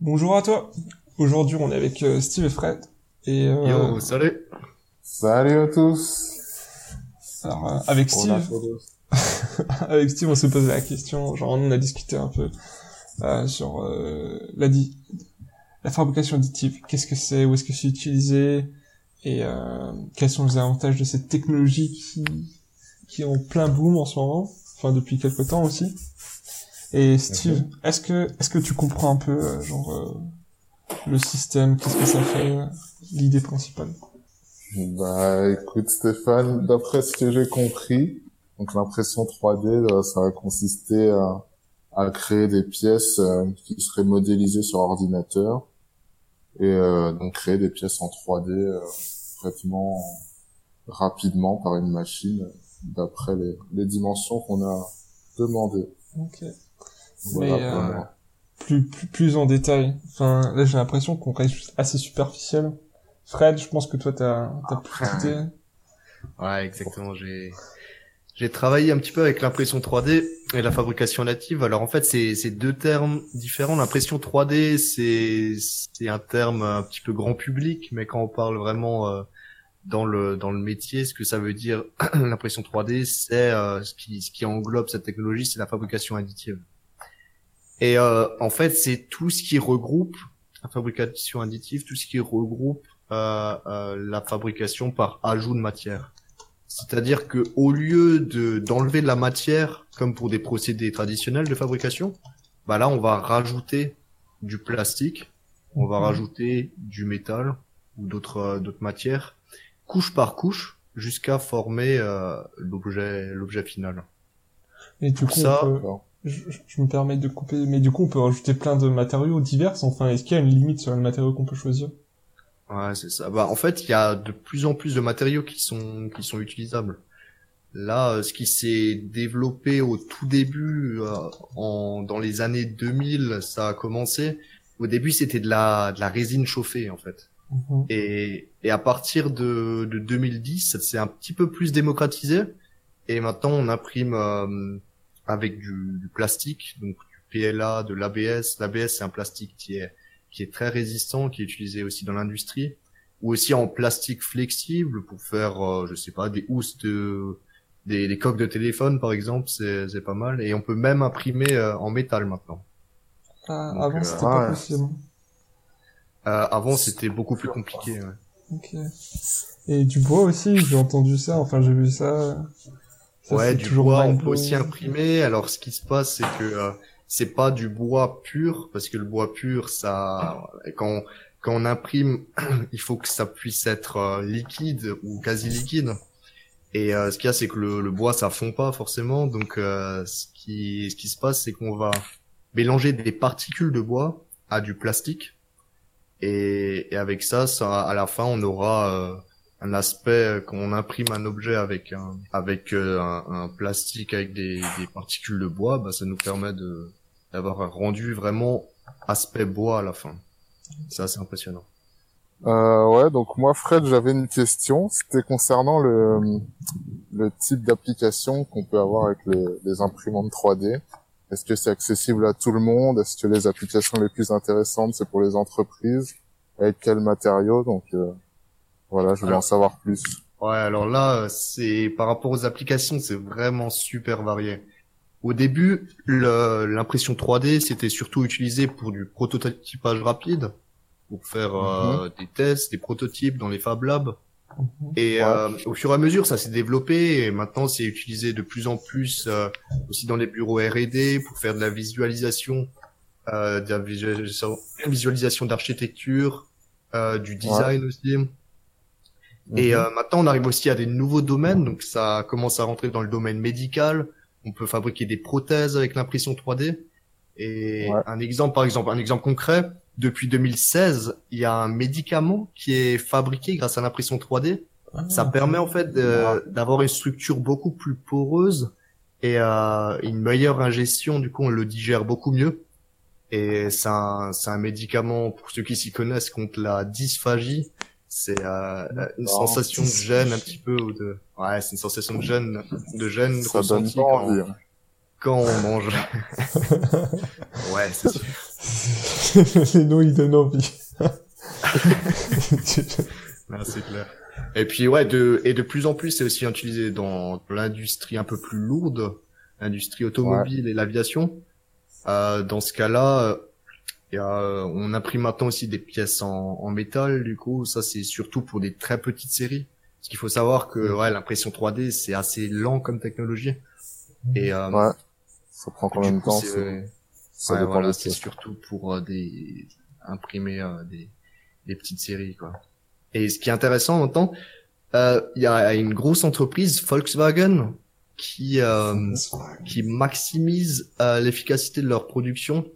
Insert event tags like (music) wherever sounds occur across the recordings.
Bonjour à toi. Aujourd'hui, on est avec euh, Steve et Fred. Et euh, Yo, salut. Salut à tous. alors, euh, avec Steve, (laughs) avec Steve, on s'est posé la question. Genre, on a discuté un peu euh, sur euh, la, di- la fabrication additive. Qu'est-ce que c'est? Où est-ce que c'est utilisé? Et euh, quels sont les avantages de cette technologie qui qui est en plein boom en ce moment, enfin depuis quelque temps aussi. Et Steve, est-ce que est-ce que tu comprends un peu euh, genre euh, le système, qu'est-ce que ça fait, euh, l'idée principale? Bah écoute Stéphane, d'après ce que j'ai compris, donc l'impression 3D, euh, ça va consister à, à créer des pièces euh, qui seraient modélisées sur ordinateur et euh, donc créer des pièces en 3D euh, rapidement par une machine d'après les, les dimensions qu'on a demandées. Ok. Voilà Mais, pour euh. Plus, plus plus en détail. Enfin, là j'ai l'impression qu'on reste assez superficiel. Fred, je pense que toi t'as t'as plus Après, d'idées. Ouais, exactement. J'ai j'ai travaillé un petit peu avec l'impression 3D et la fabrication native. Alors en fait, c'est c'est deux termes différents. L'impression 3D, c'est c'est un terme un petit peu grand public, mais quand on parle vraiment euh, dans le dans le métier, ce que ça veut dire (clears throat) l'impression 3D, c'est euh, ce qui ce qui englobe cette technologie, c'est la fabrication additive. Et euh, en fait, c'est tout ce qui regroupe la fabrication additive, tout ce qui regroupe euh, euh, la fabrication par ajout de matière. C'est-à-dire que au lieu de d'enlever de la matière comme pour des procédés traditionnels de fabrication, bah là on va rajouter du plastique, on va Mhm. rajouter du métal ou d'autres d'autres matières, couche par couche, jusqu'à former euh, l'objet l'objet final. Et du coup, ça, on peut- D'accord. Je, je- me permets de couper, mais du coup on peut rajouter plein de matériaux divers. Enfin, est-ce qu'il y a une limite sur le matériau qu'on peut choisir? Ouais, c'est ça. Bah, en fait, il y a de plus en plus de matériaux qui sont qui sont utilisables. Là, euh, ce qui s'est développé au tout début, euh, en dans les années 2000, ça a commencé. Au début, c'était de la de la résine chauffée, en fait. Mhm. Et et à partir de de 2010, ça s'est un petit peu plus démocratisé. Et maintenant, on imprime euh, avec du, du plastique, donc du PLA, de l'ABS. L'ABS, c'est un plastique qui est qui est très résistant, qui est utilisé aussi dans l'industrie, ou aussi en plastique flexible pour faire, euh, je sais pas, des housses de, des, des coques de téléphone par exemple, c'est c'est pas mal. Et on peut même imprimer euh, en métal maintenant. Ah, Donc, avant euh, c'était pas ouais. possible. Euh, avant, c'était beaucoup plus compliqué. ouais. Ok. Et du bois aussi, j'ai entendu ça. Enfin, j'ai vu ça. Ça, ouais, du bois, on peut aussi imprimer. Alors, ce qui se passe, c'est que euh, c'est pas du bois pur, parce que le bois pur, ça, quand on, quand on imprime, (clears throat) il faut que ça puisse être euh, liquide ou quasi liquide. Et euh, ce qu'il y a, c'est que le, le bois, ça fond pas forcément. Donc, euh, ce qui, ce qui se passe, c'est qu'on va mélanger des particules de bois à du plastique. Et, et avec ça, ça, à la fin, on aura euh, un aspect euh, quand on imprime un objet avec un avec euh, un, un plastique avec des, des particules de bois, bah, ça nous permet de d'avoir un rendu vraiment aspect bois à la fin. C'est assez impressionnant. Euh, ouais, donc moi, Fred, j'avais une question. C'était concernant le, le type d'application qu'on peut avoir avec les, les imprimantes 3D. Est-ce que c'est accessible à tout le monde? Est-ce que les applications les plus intéressantes, c'est pour les entreprises? Avec quels matériaux? Donc euh, voilà, je voulais Alors- en savoir plus. Ouais, alors là, c'est par rapport aux applications, c'est vraiment super varié. Au début, l'impression 3D, c'était surtout utilisé pour du prototypage rapide, pour faire euh, des tests, des prototypes dans les Fab Labs. Mhm. Et Ouais. euh, au fur et à mesure, ça s'est développé et maintenant c'est utilisé de plus en plus euh, aussi dans les bureaux R&D pour faire de la visualisation, euh, de la visualisation, visualisation d'architecture, euh, du design aussi. Et Mhm. euh, maintenant, on arrive aussi à des nouveaux domaines, donc ça commence à rentrer dans le domaine médical. On peut fabriquer des prothèses avec l'impression 3D. Et Ouais. un exemple, par exemple, un exemple concret, depuis 2016, il y a un médicament qui est fabriqué grâce à l'impression 3D. Ah, Ça permet en fait d'avoir une structure beaucoup plus poreuse et euh, une meilleure ingestion. Du coup, on le digère beaucoup mieux. Et c'est un, c'est un médicament pour ceux qui s'y connaissent contre la dysphagie. C'est euh, une Oh, sensation de gêne un petit peu ou de ouais, c'est une sensation de gêne, de gêne Ça donne ressentie pas quand, envie. hein. quand on mange. (laughs) ouais, c'est sûr. (laughs) Les noms, ils donnent envie. (laughs) Ah, c'est clair. Et puis ouais, de et de plus en plus, c'est aussi utilisé dans l'industrie un peu plus lourde, l'industrie automobile et l'aviation. Euh, dans ce cas-là, y a, on imprime maintenant aussi des pièces en, en métal. Du coup, ça c'est surtout pour des très petites séries. Parce qu'il faut savoir que ouais, l'impression 3D c'est assez lent comme technologie. Et euh, Ouais. Ça prend de coup, temps c'est- ouais, voilà, surtout pour euh, des imprimer euh, des des petites séries quoi. Et ce qui est intéressant maintenant, euh, il y a une grosse entreprise Volkswagen qui euh, qui maximise euh, l'efficacité de leur production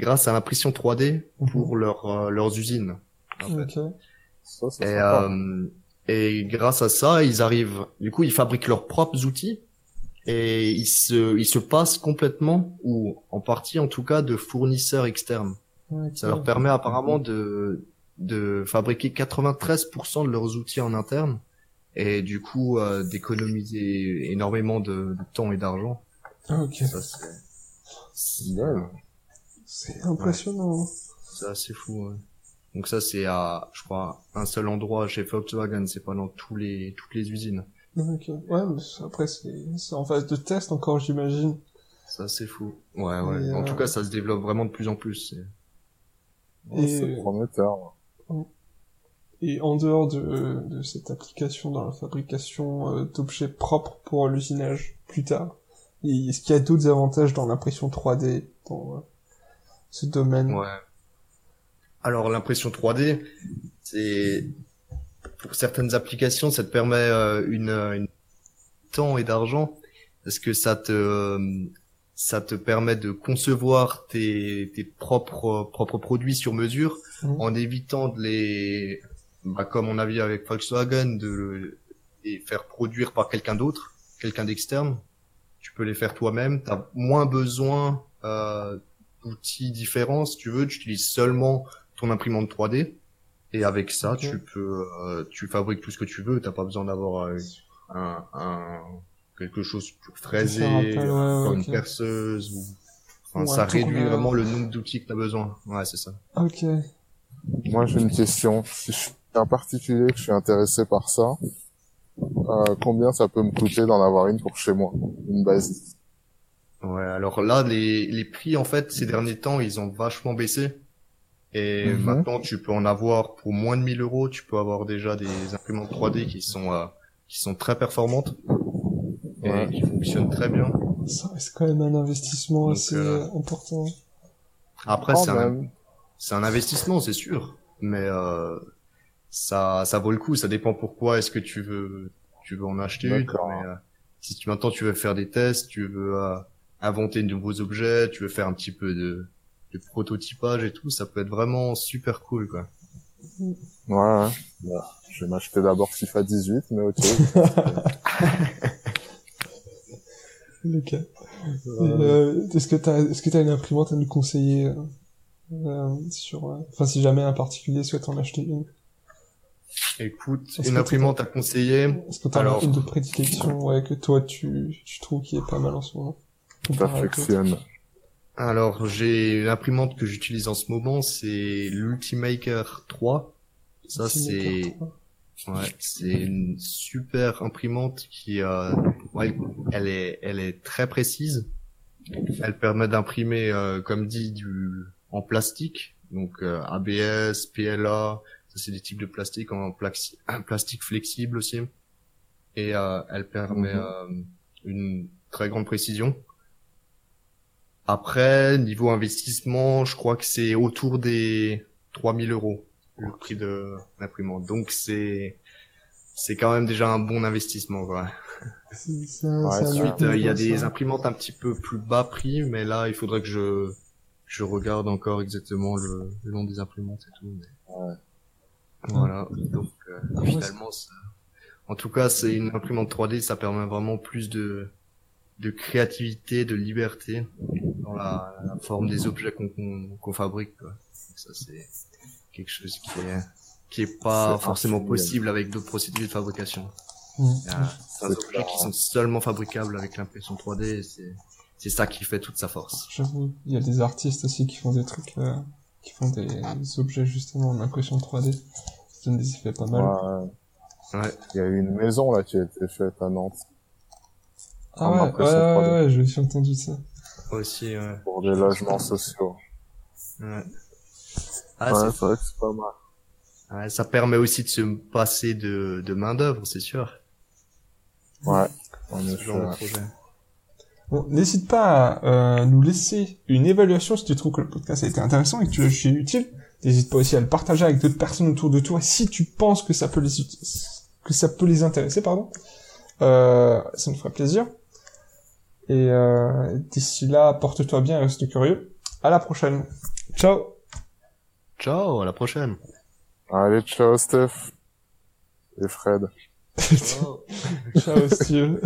grâce à l'impression 3D pour leur, euh, leurs usines. en fait. Ok. Ça, c'est Et, euh, et grâce à ça, ils arrivent. Du coup, ils fabriquent leurs propres outils et ils se, ils se passent complètement ou en partie, en tout cas, de fournisseurs externes. Ça leur permet apparemment de de fabriquer 93% de leurs outils en interne et du coup euh, d'économiser énormément de, de temps et d'argent. Ok. Ça c'est c'est Ouais. C'est impressionnant. c'est assez fou. ouais. Donc ça c'est à je crois un seul endroit chez Volkswagen, c'est pas dans tous les toutes les usines. Ok. Ouais, mais après, c'est c'est en phase de test encore, j'imagine. Ça c'est fou. Ouais ouais. Et, En euh, tout cas, ça se développe vraiment de plus en plus. c'est- Ouais, Et- C'est prometteur. Et en dehors de, de cette application dans la fabrication euh, d'objets propres pour l'usinage plus tard, et est-ce qu'il y a d'autres avantages dans l'impression 3D dans euh, ce domaine Ouais. Alors l'impression 3D, c'est pour certaines applications, ça te permet euh, une, une temps et d'argent parce que ça te euh, ça te permet de concevoir tes, tes propres propres produits sur mesure Mhm. en évitant de les bah, comme on a vu avec Volkswagen de les faire produire par quelqu'un d'autre, quelqu'un d'externe? Tu peux les faire toi-même, tu as moins besoin euh, d'outils différents si tu veux, tu utilises seulement ton imprimante 3D et avec ça tu peux euh, tu fabriques tout ce que tu veux, t'as pas besoin d'avoir euh, un, un quelque chose pour fraiser, Faire un peu, ouais, encore une perceuse ou enfin, ça réduit vraiment le nombre d'outils que tu as besoin. Ouais, c'est ça. Ok. Moi, j'ai une question. Si je suis un particulier que je suis intéressé par ça, euh, combien ça peut me coûter d'en avoir une pour chez moi? Une base. Ouais, alors là, les, les prix, en fait, ces derniers temps, ils ont vachement baissé. Et Mhm. maintenant, tu peux en avoir pour moins de 1000 euros. Tu peux avoir déjà des imprimantes 3D qui sont, euh, qui sont très performantes et Ouais. qui fonctionnent très bien. Ça reste quand même un investissement Donc, assez euh, important. Après, c'est un, même. c'est un investissement, c'est sûr. Mais, euh, ça, ça vaut le coup. Ça dépend pourquoi est-ce que tu veux, tu veux en acheter une. D'accord. Mais, euh, si tu, maintenant tu veux faire des tests, tu veux, euh, inventer de nouveaux objets, tu veux faire un petit peu de, de prototypage et tout, ça peut être vraiment super cool, quoi. Ouais, ouais. Bon, je vais m'acheter d'abord FIFA 18, mais ok. (laughs) Le cas. Euh, est-ce que t'as, est-ce que t'as une imprimante à nous conseiller euh, sur, euh, enfin si jamais un particulier souhaite en acheter une, Écoute, Est-ce une imprimante à conseiller. est-ce que t'as Alors- une de prédilection, ouais, que toi tu, tu trouves qui est pas mal en ce moment? Alors, j'ai une imprimante que j'utilise en ce moment, c'est l'Ultimaker 3. Ça, c'est, ouais, c'est une super imprimante qui, euh, ouais, elle est, elle est très précise. Elle permet d'imprimer, euh, comme dit, du, en plastique. Donc, euh, ABS, PLA, ça c'est des types de plastique en plaxi- un plastique flexible aussi. Et, euh, elle permet, Mhm. euh, une très grande précision. Après, niveau investissement, je crois que c'est autour des 3000 euros le prix de l'imprimante. Donc c'est c'est quand même déjà un bon investissement. Ouais, c'est un c'est Ensuite, euh, il y a des ça. imprimantes un petit peu plus bas prix, mais là, il faudrait que je je regarde encore exactement le, le nom des imprimantes et tout. mais- Ouais. Voilà. Donc euh, ouais, finalement, ça- en tout cas, c'est une imprimante 3D, ça permet vraiment plus de de créativité, de liberté dans la, la forme des objets qu'on qu'on qu'on fabrique. Quoi. Ça, c'est quelque chose qui est qui est pas forcément possible avec d'autres procédés de fabrication. Il y a certains C'est objets qui sont seulement fabricables avec l'impression 3D. et C'est c'est ça qui fait toute sa force. J'avoue, il y a des artistes aussi qui font des trucs euh, qui font des, des objets justement en impression 3D. Ça donne des effets pas mal. Ouais. Ouais. Il y a eu une maison là qui a été faite à Nantes ah ouais, ouais, impression ouais, 3D. ouais, je suis entendu ça. Aussi, ouais. pour des logements sociaux. Ouais. Ah, ouais, c'est- c'est vrai que c'est pas mal. ouais, ça permet aussi de se passer de, de main d'œuvre, c'est sûr. Ouais, genre de ouais. projet. Bon, n'hésite pas à euh, nous laisser une évaluation si tu trouves que le podcast a été intéressant et que tu l'as jugé utile. N'hésite pas aussi à le partager avec d'autres personnes autour de toi si tu penses que ça peut les que ça peut les intéresser, pardon. Euh, ça nous ferait plaisir. Et euh, d'ici là, porte-toi bien et reste curieux. À la prochaine. Ciao. Ciao, à la prochaine. Allez, ciao Steph. Et Fred. (laughs) Ciao. Ciao, Steve.